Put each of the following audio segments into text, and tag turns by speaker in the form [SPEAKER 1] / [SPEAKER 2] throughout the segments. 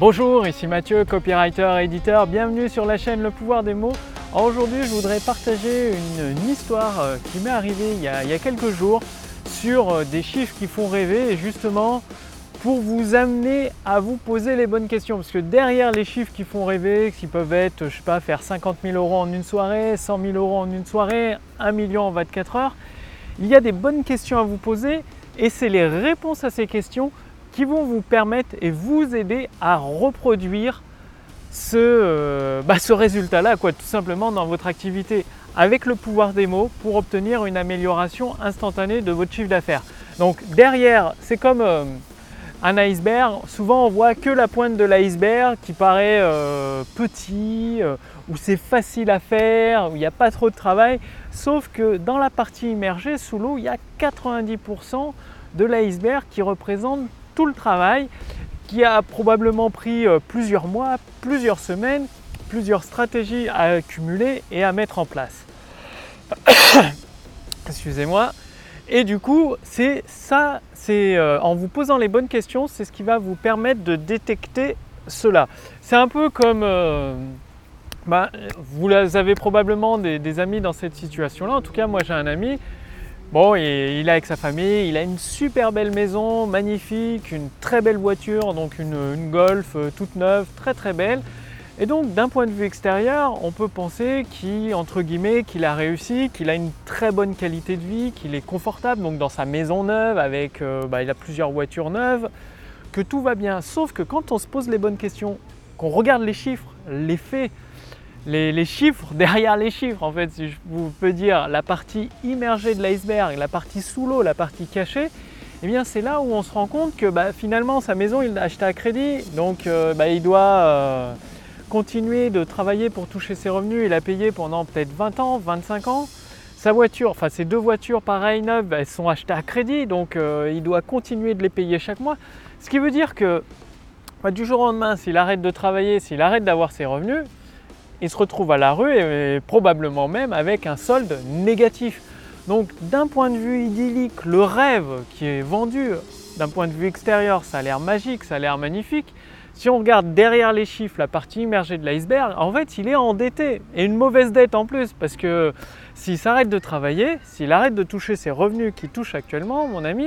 [SPEAKER 1] Bonjour, ici Mathieu, copywriter et éditeur. Bienvenue sur la chaîne Le pouvoir des mots. Aujourd'hui, je voudrais partager une, histoire euh, qui m'est arrivée il y, a, quelques jours sur euh, des chiffres qui font rêver justement pour vous amener à vous poser les bonnes questions. Parce que derrière les chiffres qui font rêver, qui peuvent être, je sais pas, faire 50 000 euros en une soirée, 100 000 euros en une soirée, 1 million en 24 heures, il y a des bonnes questions à vous poser et c'est les réponses à ces questions qui vont vous permettre et vous aider à reproduire ce, euh, bah, ce résultat-là, quoi, tout simplement dans votre activité, avec le pouvoir des mots pour obtenir une amélioration instantanée de votre chiffre d'affaires. Donc derrière, c'est comme euh, un iceberg. Souvent, on voit que la pointe de l'iceberg qui paraît euh, petit, où c'est facile à faire, où il n'y a pas trop de travail. Sauf que dans la partie immergée, sous l'eau, il y a 90% de l'iceberg qui représente tout le travail qui a probablement pris euh, plusieurs mois, plusieurs semaines, plusieurs stratégies à accumuler et à mettre en place. Excusez-moi. Et du coup, c'est ça, c'est euh, en vous posant les bonnes questions, c'est ce qui va vous permettre de détecter cela. C'est un peu comme euh, bah, vous avez probablement des, amis dans cette situation-là. En tout cas, moi j'ai un ami. Bon, il est avec sa famille, il a une super belle maison, magnifique, une très belle voiture, donc une, Golf euh, toute neuve, très très belle. Et donc d'un point de vue extérieur, on peut penser qu'il entre guillemets qu'il a réussi, qu'il a une très bonne qualité de vie, qu'il est confortable donc dans sa maison neuve avec euh, bah, il a plusieurs voitures neuves, que tout va bien. Sauf que quand on se pose les bonnes questions, qu'on regarde les chiffres, les faits, les, chiffres derrière les chiffres, en fait, si je vous peux dire la partie immergée de l'iceberg, la partie sous l'eau, la partie cachée, eh bien c'est là où on se rend compte que bah, finalement sa maison il l'a achetée à crédit, donc euh, bah, il doit euh, continuer de travailler pour toucher ses revenus et la payer pendant peut-être 20 ans, 25 ans. Sa voiture, enfin ces deux voitures pareilles neuves, bah, elles sont achetées à crédit, donc euh, il doit continuer de les payer chaque mois. Ce qui veut dire que du jour au lendemain, s'il arrête de travailler, s'il arrête d'avoir ses revenus, il se retrouve à la rue et, probablement même avec un solde négatif. Donc d'un point de vue idyllique, le rêve qui est vendu d'un point de vue extérieur, ça a l'air magique, ça a l'air magnifique. Si on regarde derrière les chiffres, la partie immergée de l'iceberg, en fait, il est endetté. Et une mauvaise dette en plus, parce que s'il s'arrête de travailler, s'il arrête de toucher ses revenus qu'il touche actuellement, mon ami,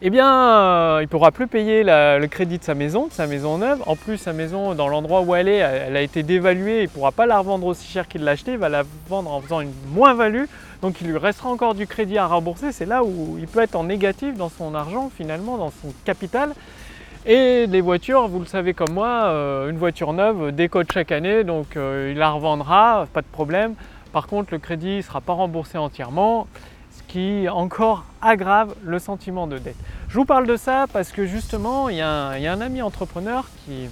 [SPEAKER 1] eh bien, euh, il ne pourra plus payer le crédit de sa maison, de sa maison neuve. En plus, sa maison, dans l'endroit où elle est, elle a été dévaluée. Il ne pourra pas la revendre aussi cher qu'il l'a achetée. Il va la vendre en faisant une moins-value. Donc, il lui restera encore du crédit à rembourser. C'est là où il peut être en négatif dans son argent, finalement, dans son capital. Et les voitures, vous le savez comme moi, euh, une voiture neuve décode chaque année. Donc, euh, il la revendra, pas de problème. Par contre, le crédit ne sera pas remboursé entièrement qui encore aggrave le sentiment de dette. Je vous parle de ça parce que justement, il y a un, ami entrepreneur qui,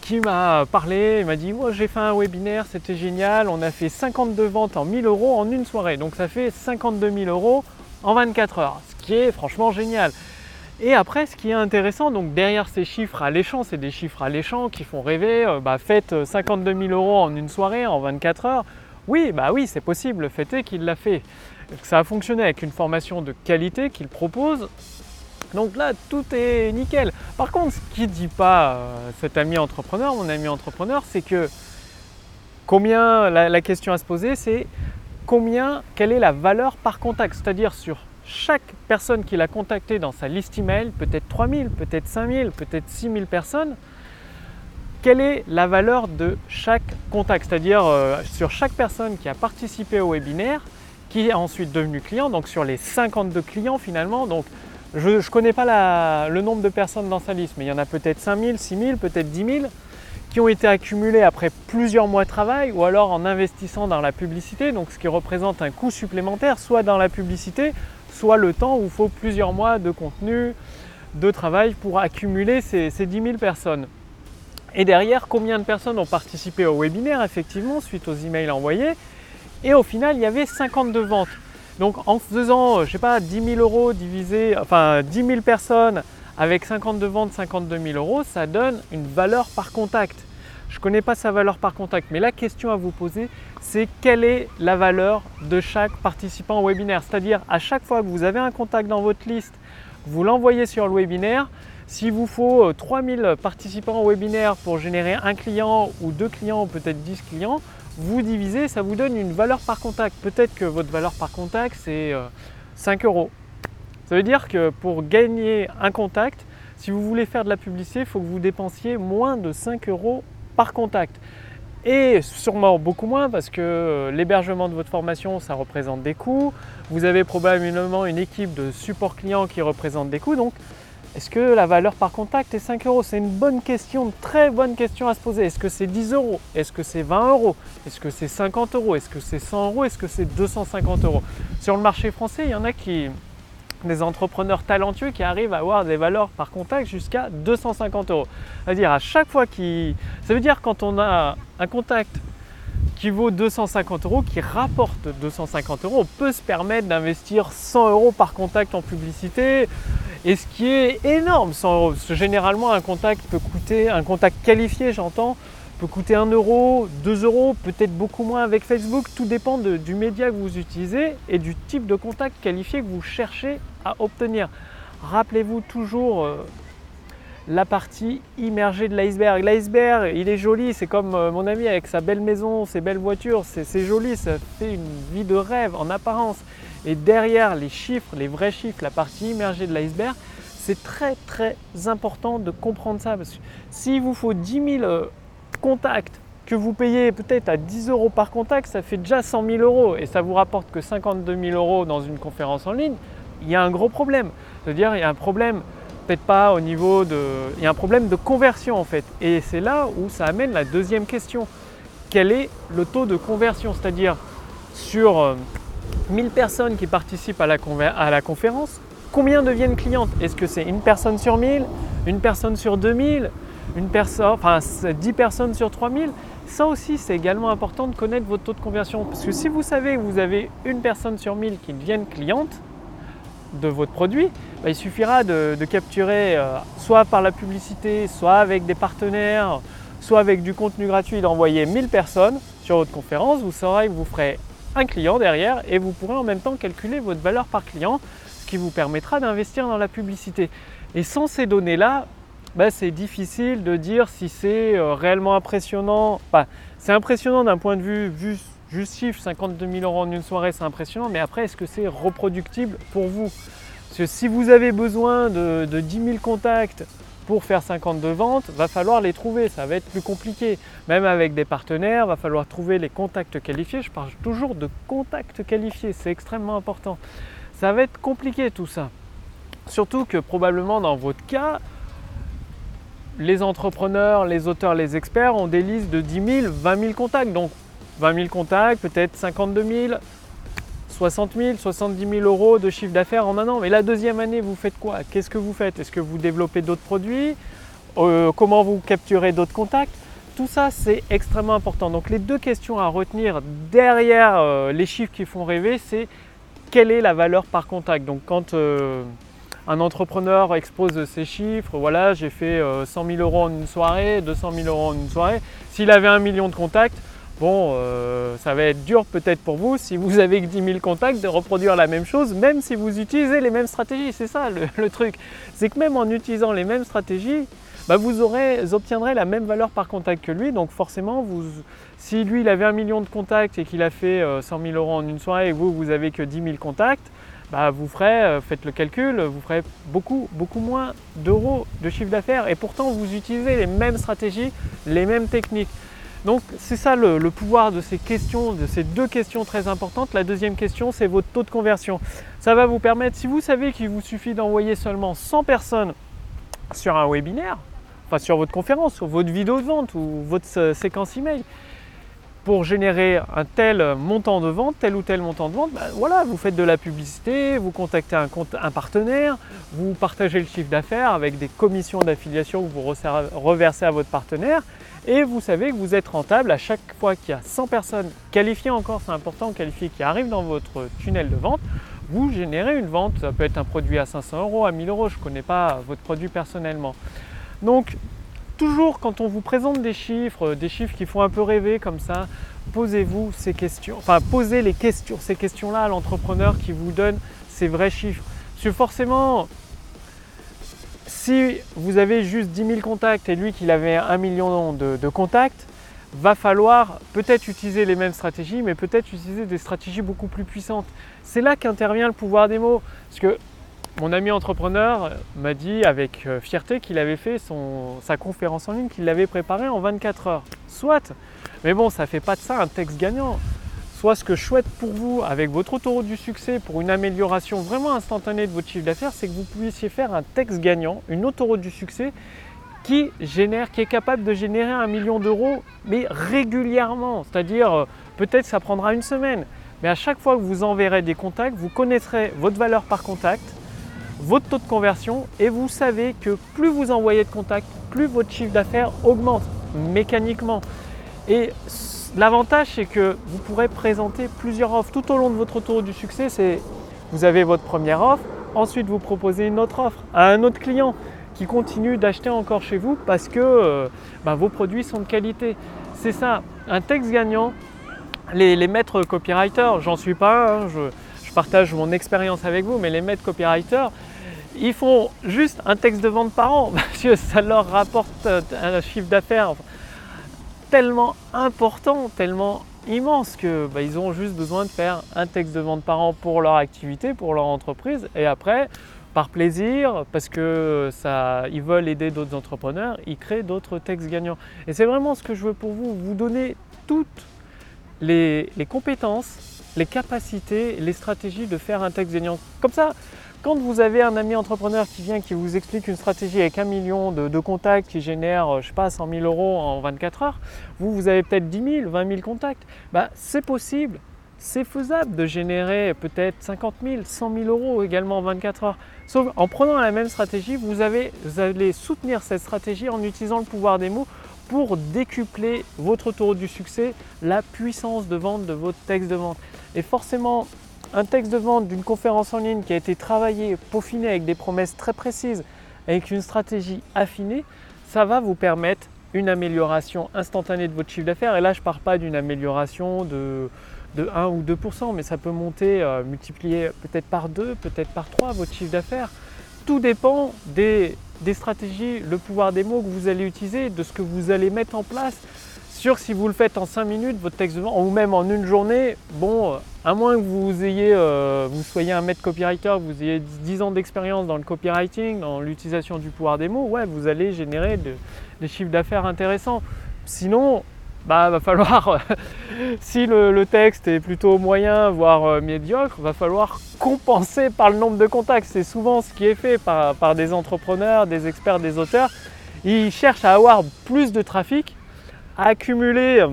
[SPEAKER 1] qui m'a parlé, il m'a dit j'ai fait un webinaire, c'était génial, on a fait 52 ventes en 1000 euros en une soirée, donc ça fait 52 000 euros en 24 heures, ce qui est franchement génial. Et après, ce qui est intéressant, donc derrière ces chiffres alléchants, c'est des chiffres alléchants qui font rêver, euh, bah, faites 52 000 euros en une soirée, en 24 heures. Oui, bah oui, c'est possible, le fait est qu'il l'a fait ça a fonctionné avec une formation de qualité qu'il propose. Donc là, tout est nickel. Par contre, ce qui ne dit pas euh, cet ami entrepreneur, mon ami entrepreneur, c'est que combien, la, question à se poser, c'est combien, quelle est la valeur par contact? C'est-à-dire sur chaque personne qu'il a contacté dans sa liste email, peut-être 3000, peut-être 5000, peut-être 6000 personnes, quelle est la valeur de chaque contact? C'est-à-dire euh, sur chaque personne qui a participé au webinaire, qui est ensuite devenu client, donc sur les 52 clients finalement. Donc je ne connais pas le nombre de personnes dans sa liste, mais il y en a peut-être 5000, 6000, peut-être 10 000 qui ont été accumulés après plusieurs mois de travail ou alors en investissant dans la publicité, donc ce qui représente un coût supplémentaire, soit dans la publicité, soit le temps où il faut plusieurs mois de contenu, de travail pour accumuler ces, ces 10 000 personnes. Et derrière, combien de personnes ont participé au webinaire, effectivement, suite aux emails envoyés et au final, il y avait 52 ventes. Donc en faisant, euh, je sais pas, 10 000 euros divisé, enfin 10 000 personnes avec 52 ventes, 52 000 euros, ça donne une valeur par contact. Je ne connais pas sa valeur par contact, mais la question à vous poser, c'est quelle est la valeur de chaque participant au webinaire? C'est-à-dire, à chaque fois que vous avez un contact dans votre liste, vous l'envoyez sur le webinaire, S'il vous faut 3000 participants au webinaire pour générer un client ou deux clients ou peut-être 10 clients, vous divisez, ça vous donne une valeur par contact. Peut-être que votre valeur par contact, c'est 5 euros. Ça veut dire que pour gagner un contact, si vous voulez faire de la publicité, il faut que vous dépensiez moins de 5 euros par contact. Et sûrement beaucoup moins parce que euh, l'hébergement de votre formation, ça représente des coûts. Vous avez probablement une équipe de support client qui représente des coûts. Donc, est-ce que la valeur par contact est 5 euros? C'est une bonne question, une très bonne question à se poser. Est-ce que c'est 10 euros? Est-ce que c'est 20 euros? Est-ce que c'est 50 euros? Est-ce que c'est 100 euros? Est-ce que c'est 250 euros? Sur le marché français, il y en a qui, des entrepreneurs talentueux qui arrivent à avoir des valeurs par contact jusqu'à 250 euros. C'est-à-dire à chaque fois qui, ça veut dire quand on a un contact qui vaut 250 euros, qui rapporte 250 euros, on peut se permettre d'investir 100 euros par contact en publicité. Et ce qui est énorme, 100 euros. Parce que généralement, un contact peut coûter, un contact qualifié, j'entends, peut coûter 1 euro, 2 euros, peut-être beaucoup moins avec Facebook. Tout dépend du média que vous utilisez et du type de contact qualifié que vous cherchez à obtenir. Rappelez-vous toujours euh, la partie immergée de l'iceberg. L'iceberg, il est joli, c'est comme euh, mon ami avec sa belle maison, ses belles voitures, c'est joli, ça fait une vie de rêve en apparence. Et derrière les chiffres, les vrais chiffres, la partie immergée de l'iceberg, c'est très très important de comprendre ça. Parce que s'il vous faut 10 000 contact que vous payez peut-être à 10 euros par contact, ça fait déjà 100 000 euros et ça vous rapporte que 52 000 euros dans une conférence en ligne, il y a un gros problème. C'est-à-dire, il y a un problème, peut-être pas au niveau de. Il y a un problème de conversion en fait. Et c'est là où ça amène la deuxième question. Quel est le taux de conversion? C'est-à-dire, sur 1000 euh, personnes qui participent à la, conférence, combien deviennent clientes? Est-ce que c'est une personne sur 1000 Une personne sur 2000 une personne, enfin 10 personnes sur 3000, ça aussi c'est également important de connaître votre taux de conversion. Parce que si vous savez que vous avez une personne sur 1000 qui devienne cliente de votre produit, bah, il suffira de, capturer euh, soit par la publicité, soit avec des partenaires, soit avec du contenu gratuit, d'envoyer 1000 personnes sur votre conférence. Vous saurez que vous ferez un client derrière et vous pourrez en même temps calculer votre valeur par client, ce qui vous permettra d'investir dans la publicité. Et sans ces données-là, bah, c'est difficile de dire si c'est euh, réellement impressionnant. c'est impressionnant d'un point de vue, vu juste chiffre, 52 000 euros en une soirée, c'est impressionnant, mais après, est-ce que c'est reproductible pour vous? Parce que si vous avez besoin de, 10 000 contacts pour faire 52 ventes, va falloir les trouver, ça va être plus compliqué. Même avec des partenaires, va falloir trouver les contacts qualifiés. Je parle toujours de contacts qualifiés, c'est extrêmement important. Ça va être compliqué tout ça. Surtout que probablement dans votre cas, les entrepreneurs, les auteurs, les experts ont des listes de 10 000, 20 000 contacts. Donc 20 000 contacts, peut-être 52 000, 60 000, 70 000 euros de chiffre d'affaires en un an. Mais la deuxième année, vous faites quoi? Qu'est-ce que vous faites? Est-ce que vous développez d'autres produits? Euh, Comment vous capturez d'autres contacts? Tout ça, c'est extrêmement important. Donc les deux questions à retenir derrière euh, les chiffres qui font rêver, c'est quelle est la valeur par contact? Donc quand... Euh, un entrepreneur expose ses chiffres, voilà, j'ai fait 100 euh, 000 euros en une soirée, 200 000 euros en une soirée. S'il avait un million de contacts, bon, euh, ça va être dur peut-être pour vous, si vous avez que 10 000 contacts, de reproduire la même chose, même si vous utilisez les mêmes stratégies. C'est ça le, truc. C'est que même en utilisant les mêmes stratégies, bah, vous, obtiendrez la même valeur par contact que lui. Donc forcément, si lui, il avait un million de contacts et qu'il a fait 100 euh, 000 euros en une soirée et vous, vous avez que 10 000 contacts, bah, vous ferez, euh, faites le calcul, vous ferez beaucoup, beaucoup moins d'euros de chiffre d'affaires et pourtant vous utilisez les mêmes stratégies, les mêmes techniques. Donc c'est ça le, pouvoir de ces questions, de ces deux questions très importantes. La deuxième question, c'est votre taux de conversion. Ça va vous permettre, si vous savez qu'il vous suffit d'envoyer seulement 100 personnes sur un webinaire, enfin sur votre conférence, sur votre vidéo de vente ou votre euh, séquence email, pour générer un tel montant de vente, tel ou tel montant de vente, ben voilà, vous faites de la publicité, vous contactez un partenaire, vous partagez le chiffre d'affaires avec des commissions d'affiliation que vous reversez à votre partenaire et vous savez que vous êtes rentable à chaque fois qu'il y a 100 personnes qualifiées encore, c'est important, qualifiées qui arrivent dans votre tunnel de vente, vous générez une vente. Ça peut être un produit à 500 euros, à 1000 euros, je ne connais pas votre produit personnellement. Donc toujours quand on vous présente des chiffres, euh, des chiffres qui font un peu rêver comme ça, posez-vous ces questions, enfin posez les questions, ces questions-là à l'entrepreneur qui vous donne ces vrais chiffres. Parce forcément, Si vous avez juste 10 000 contacts et lui qu'il avait 1 million de, contacts, va falloir peut-être utiliser les mêmes stratégies, mais peut-être utiliser des stratégies beaucoup plus puissantes. C'est là qu'intervient le pouvoir des mots. Parce que mon ami entrepreneur m'a dit avec euh, fierté qu'il avait fait sa conférence en ligne, qu'il l'avait préparée en 24 heures. Soit, mais bon, ça ne fait pas de ça un texte gagnant. Soit ce que je souhaite pour vous avec votre autoroute du succès pour une amélioration vraiment instantanée de votre chiffre d'affaires, c'est que vous puissiez faire un texte gagnant, une autoroute du succès qui génère, qui est capable de générer un million d'euros, mais régulièrement. C'est-à-dire, euh, peut-être ça prendra une semaine, mais à chaque fois que vous enverrez des contacts, vous connaîtrez votre valeur par contact, votre taux de conversion, et vous savez que plus vous envoyez de contacts, plus votre chiffre d'affaires augmente mécaniquement. L'avantage, c'est que vous pourrez présenter plusieurs offres tout au long de votre autoroute du succès. C'est vous avez votre première offre, ensuite vous proposez une autre offre à un autre client qui continue d'acheter encore chez vous parce que euh, bah, vos produits sont de qualité. C'est ça, un texte gagnant. Les, maîtres copywriters, j'en suis pas, hein, je, je, partage mon expérience avec vous, mais les maîtres copywriters, ils font juste un texte de vente par an parce que ça leur rapporte un chiffre d'affaires tellement important, tellement immense que bah, ils ont juste besoin de faire un texte de vente par an pour leur activité, pour leur entreprise, et après, par plaisir, parce que ça, ils veulent aider d'autres entrepreneurs, ils créent d'autres textes gagnants. Et c'est vraiment ce que je veux pour vous, vous donner toutes les, les compétences, les capacités, les stratégies de faire un texte gagnant. Comme ça, quand vous avez un ami entrepreneur qui vient, qui vous explique une stratégie avec un million de, contacts qui génère, euh, je sais pas, 100 000 euros en 24 heures, vous, vous avez peut-être 10 000, 20 000 contacts. Bah, c'est possible, c'est faisable de générer peut-être 50 000, 100 000 euros également en 24 heures. Sauf en prenant la même stratégie, vous allez soutenir cette stratégie en utilisant le pouvoir des mots pour décupler votre taux du succès, la puissance de vente de votre texte de vente. Et forcément, un texte de vente d'une conférence en ligne qui a été travaillé, peaufiné avec des promesses très précises, avec une stratégie affinée, ça va vous permettre une amélioration instantanée de votre chiffre d'affaires. Et là, je ne parle pas d'une amélioration de, 1 ou 2%, mais ça peut monter, euh, multiplier peut-être par 2, peut-être par 3 votre chiffre d'affaires. Tout dépend des, des stratégies, le pouvoir des mots que vous allez utiliser, de ce que vous allez mettre en place sûr si vous le faites en 5 minutes, votre texte de vente, ou même en une journée, bon, à moins que vous ayez, euh, vous soyez un maître copywriter, vous ayez 10 ans d'expérience dans le copywriting, dans l'utilisation du pouvoir des mots, ouais, vous allez générer des chiffres d'affaires intéressants. Sinon, bah, va falloir, si le, texte est plutôt moyen, voire euh, médiocre, va falloir compenser par le nombre de contacts. C'est souvent ce qui est fait par des entrepreneurs, des experts, des auteurs. Ils cherchent à avoir plus de trafic accumuler, euh,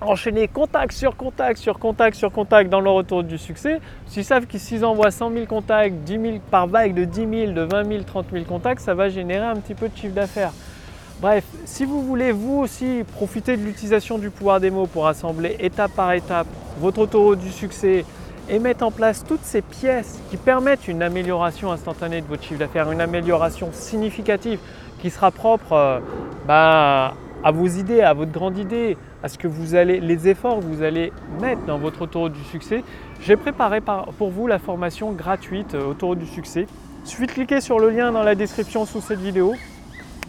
[SPEAKER 1] enchaîner contact sur contact sur contact sur contact dans le retour du succès. S'ils savent que s'ils envoient 100 000 contacts, 10 000 par vague de 10 000, de 20 000, 30 000 contacts, ça va générer un petit peu de chiffre d'affaires. Bref, si vous voulez vous aussi profiter de l'utilisation du pouvoir des mots pour assembler étape par étape votre autoroute du succès et mettre en place toutes ces pièces qui permettent une amélioration instantanée de votre chiffre d'affaires, une amélioration significative qui sera propre euh, bah, à vos idées, à votre grande idée, à ce que vous allez, les efforts que vous allez mettre dans votre autoroute du succès, j'ai préparé pour vous la formation gratuite euh, autoroute du succès. Il suffit de cliquer sur le lien dans la description sous cette vidéo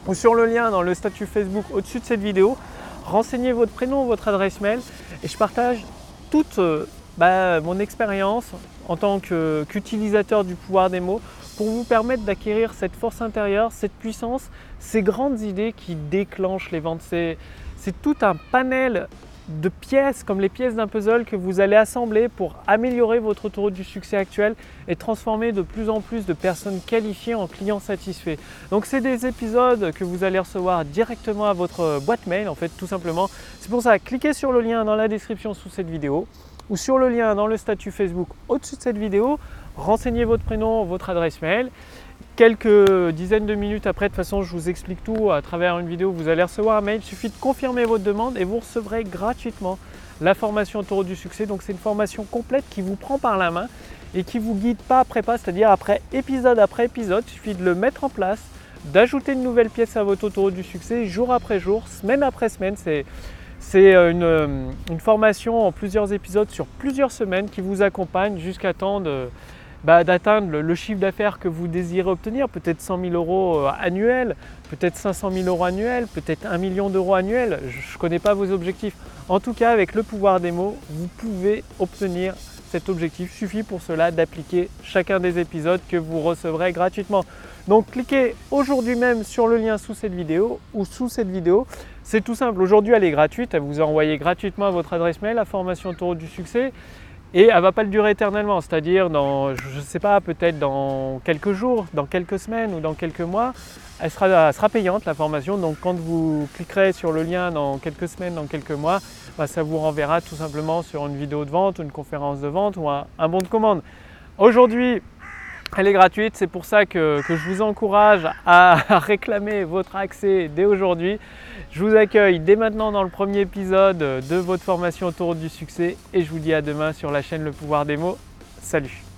[SPEAKER 1] ou sur le lien dans le statut Facebook au-dessus de cette vidéo. Renseignez votre prénom, votre adresse mail et je partage toute euh, bah, mon expérience en tant qu'utilisateur du pouvoir des mots pour vous permettre d'acquérir cette force intérieure, cette puissance, ces grandes idées qui déclenchent les ventes. C'est tout un panel de pièces comme les pièces d'un puzzle que vous allez assembler pour améliorer votre autoroute du succès actuel et transformer de plus en plus de personnes qualifiées en clients satisfaits. Donc c'est des épisodes que vous allez recevoir directement à votre boîte mail en fait tout simplement. C'est pour ça, cliquez sur le lien dans la description sous cette vidéo ou sur le lien dans le statut Facebook au-dessus de cette vidéo renseignez votre prénom, votre adresse mail. Quelques dizaines de minutes après, de toute façon, je vous explique tout à travers une vidéo. Vous allez recevoir un mail. Il suffit de confirmer votre demande et vous recevrez gratuitement la formation autour du succès. Donc, c'est une formation complète qui vous prend par la main et qui vous guide pas après pas, c'est-à-dire après épisode après épisode. Il suffit de le mettre en place, d'ajouter une nouvelle pièce à votre autoroute du succès jour après jour, semaine après semaine. C'est euh, une, une, formation en plusieurs épisodes sur plusieurs semaines qui vous accompagne jusqu'à temps bah, d'atteindre le, chiffre d'affaires que vous désirez obtenir, peut-être 100 000 euros euh, annuels, peut-être 500 000 euros annuels, peut-être 1 million d'euros annuels. Je ne connais pas vos objectifs. En tout cas, avec le pouvoir des mots, vous pouvez obtenir cet objectif. Il suffit pour cela d'appliquer chacun des épisodes que vous recevrez gratuitement. Donc cliquez aujourd'hui même sur le lien sous cette vidéo ou sous cette vidéo. C'est tout simple. Aujourd'hui, elle est gratuite. Elle vous envoyez gratuitement à votre adresse mail la formation autour du succès. Et elle ne va pas le durer éternellement, c'est-à-dire dans, je ne sais pas, peut-être dans quelques jours, dans quelques semaines ou dans quelques mois, elle sera, payante la formation. Donc quand vous cliquerez sur le lien dans quelques semaines, dans quelques mois, bah, ça vous renverra tout simplement sur une vidéo de vente, une conférence de vente ou un bon de commande. Aujourd'hui, elle est gratuite, c'est pour ça que, je vous encourage à réclamer votre accès dès aujourd'hui. Je vous accueille dès maintenant dans le premier épisode de votre formation autour du succès et je vous dis à demain sur la chaîne Le pouvoir des mots. Salut